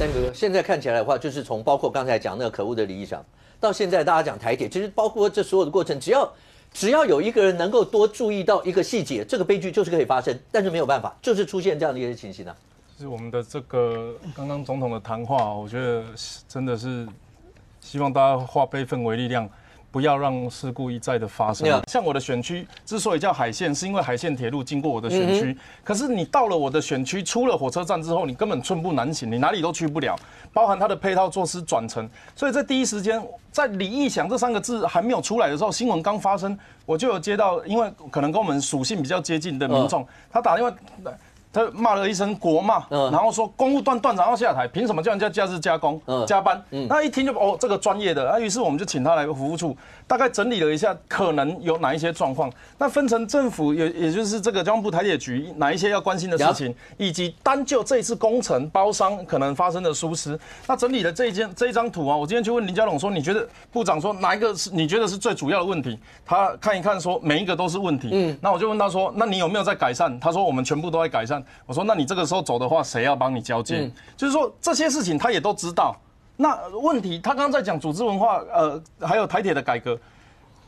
丹哥，现在看起来的话，就是从包括刚才讲那个可恶的李义祥，到现在大家讲台铁，其实包括这所有的过程，只要只要有一个人能够多注意到一个细节，这个悲剧就是可以发生。但是没有办法，就是出现这样的一些情形呢。就是我们的这个刚刚总统的谈话，我觉得真的是希望大家化悲愤为力量。不要让事故一再的发生。像我的选区之所以叫海线，是因为海线铁路经过我的选区。可是你到了我的选区，出了火车站之后，你根本寸步难行，你哪里都去不了，包含它的配套措施转乘。所以在第一时间，在李义祥这三个字还没有出来的时候，新闻刚发生，我就有接到，因为可能跟我们属性比较接近的民众，他打电话。他骂了一声国骂，然后说公务段段长要下台，凭什么叫人家假日加工加班？那一听就哦，这个专业的，那于是我们就请他来服务处，大概整理了一下，可能有哪一些状况。那分成政府也也就是这个交通部台铁局哪一些要关心的事情，以及单就这一次工程包商可能发生的疏失。那整理的这一件这一张图啊，我今天去问林佳龙说，你觉得部长说哪一个是你觉得是最主要的问题？他看一看说每一个都是问题。嗯，那我就问他说，那你有没有在改善？他说我们全部都在改善。我说，那你这个时候走的话，谁要帮你交接？就是说这些事情他也都知道。那问题，他刚刚在讲组织文化，呃，还有台铁的改革。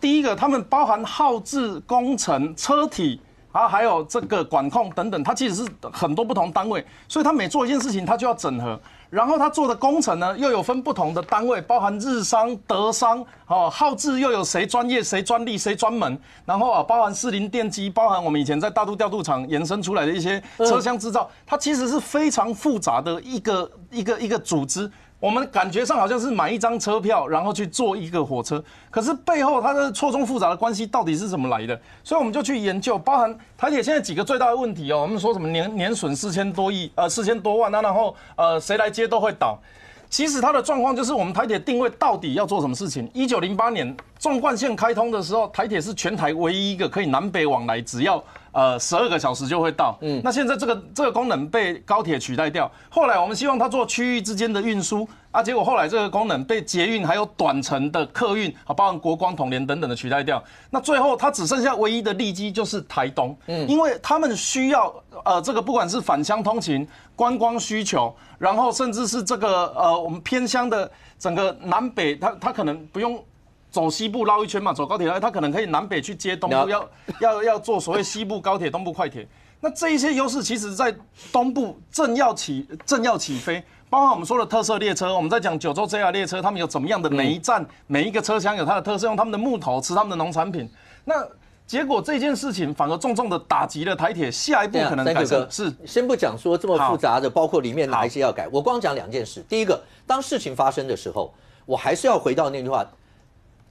第一个，他们包含耗资、工程、车体啊，还有这个管控等等，它其实是很多不同单位，所以他每做一件事情，他就要整合。然后他做的工程呢，又有分不同的单位，包含日商、德商，哦，耗资又有谁专业、谁专利、谁专门，然后啊，包含四零电机，包含我们以前在大渡调度厂延伸出来的一些车厢制造，它其实是非常复杂的一个一个一个组织。我们感觉上好像是买一张车票，然后去坐一个火车，可是背后它的错综复杂的关系到底是怎么来的？所以我们就去研究，包含台铁现在几个最大的问题哦。我们说什么年年损四千多亿，呃，四千多万，那然后呃，谁来接都会倒。其实它的状况就是我们台铁定位到底要做什么事情？一九零八年纵贯线开通的时候，台铁是全台唯一一个可以南北往来，只要。呃，十二个小时就会到。嗯，那现在这个这个功能被高铁取代掉。后来我们希望它做区域之间的运输啊，结果后来这个功能被捷运还有短程的客运啊，包含国光、统联等等的取代掉。那最后它只剩下唯一的利基就是台东。嗯，因为他们需要呃这个不管是返乡通勤、观光需求，然后甚至是这个呃我们偏乡的整个南北，它它可能不用。走西部绕一圈嘛，走高铁来，他可能可以南北去接东部，要要要做所谓西部高铁、东部快铁。那这一些优势，其实在东部正要起正要起飞，包括我们说的特色列车，我们在讲九州 JR 列车，他们有怎么样的每一站每一个车厢有它的特色，用他们的木头吃他们的农产品。那结果这件事情反而重重的打击了台铁，下一步可能改善是先不讲说这么复杂的，包括里面哪一些要改，我光讲两件事。第一个，当事情发生的时候，我还是要回到那句话。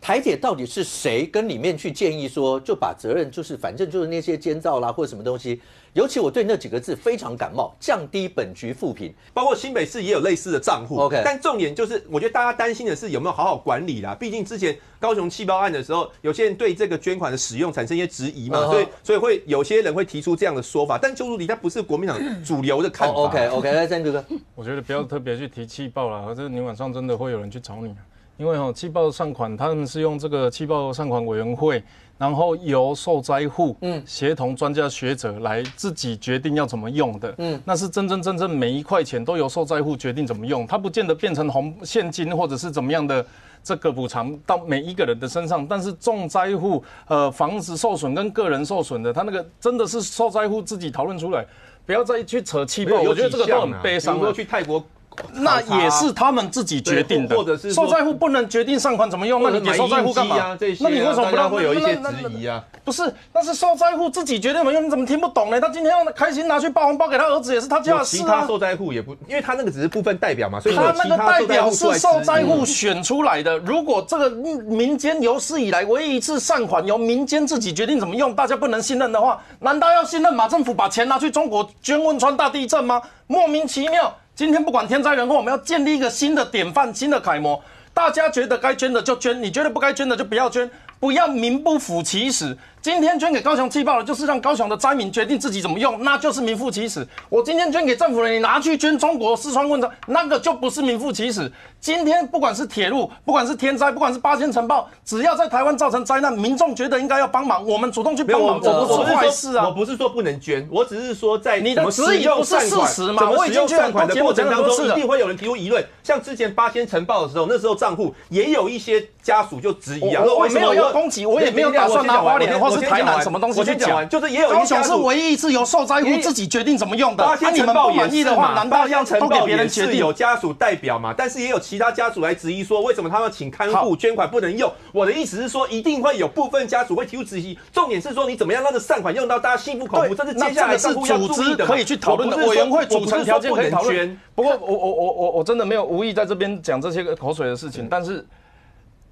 台铁到底是谁跟里面去建议说，就把责任就是反正就是那些监造啦或者什么东西，尤其我对那几个字非常感冒，降低本局负评，包括新北市也有类似的账户。OK，但重点就是我觉得大家担心的是有没有好好管理啦，毕竟之前高雄气爆案的时候，有些人对这个捐款的使用产生一些质疑嘛，所以所以会有些人会提出这样的说法，但邱助理他不是国民党主流的看法。OK OK，来詹哥哥，我觉得不要特别去提气爆了，或者你晚上真的会有人去找你。因为哈，气爆善款，他们是用这个气爆善款委员会，然后由受灾户嗯协同专家学者来自己决定要怎么用的，嗯，那是真真正正每一块钱都由受灾户决定怎么用，它不见得变成红现金或者是怎么样的这个补偿到每一个人的身上，但是重灾户呃房子受损跟个人受损的，他那个真的是受灾户自己讨论出来，不要再去扯气爆，我觉得这个都很悲伤。比如说去泰国。那也是他们自己决定的，或者是受灾户不能决定善款怎么用，那你给受灾户干嘛？那你为什么不让会有一些质疑啊？不是，那是受灾户自己决定怎么用，你怎么听不懂呢？他今天要开心拿去包红包给他儿子，也是他家的事啊。其他受灾户也不，因为他那个只是部分代表嘛，所以他那个代表是受灾户选出来的。如果这个民间有史以来唯一一次善款由民间自己决定怎么用，大家不能信任的话，难道要信任马政府把钱拿去中国捐汶川大地震吗？莫名其妙。今天不管天灾人祸，我们要建立一个新的典范、新的楷模。大家觉得该捐的就捐，你觉得不该捐的就不要捐，不要名不符其实。今天捐给高雄气爆了，就是让高雄的灾民决定自己怎么用，那就是名副其实。我今天捐给政府了，你拿去捐中国四川汶川，那个就不是名副其实。今天不管是铁路，不管是天灾，不管是八仙城爆，只要在台湾造成灾难，民众觉得应该要帮忙，我们主动去帮忙，这不是坏事啊。我不是说不能捐，我只是说在你的质疑不是事实嘛？我已经捐款的过程当中，一定会有人提出疑论。像之前八仙城爆的时候，那时候账户也有一些家属就质疑啊，我没有要攻击，我也没有打算拿花莲或是台南什么东西去讲，就是也有高雄是唯一一次由受灾户自己决定怎么用的。八仙城爆满意的话，难道要都给别人决定？有家属代表嘛？但是也有其他家属来质。疑说为什么他们请看护捐款不能用？我的意思是说，一定会有部分家属会提出质疑。重点是说，你怎么样让这善款用到大家心服口服？这是接下来是组织可以去讨论的委员会组成条件可以讨论。不过，我我我我我真的没有无意在这边讲这些个口水的事情。但是，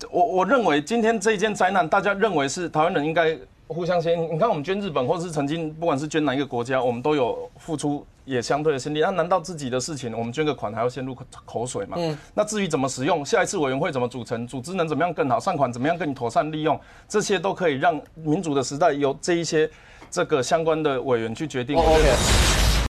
我我认为今天这一件灾难，大家认为是台湾人应该互相先。你看，我们捐日本，或是曾经不管是捐哪一个国家，我们都有付出。也相对的心力，那难道自己的事情我们捐个款还要先入口水吗？嗯，那至于怎么使用，下一次委员会怎么组成，组织能怎么样更好，善款怎么样更妥善利用，这些都可以让民主的时代由这一些这个相关的委员去决定。OK。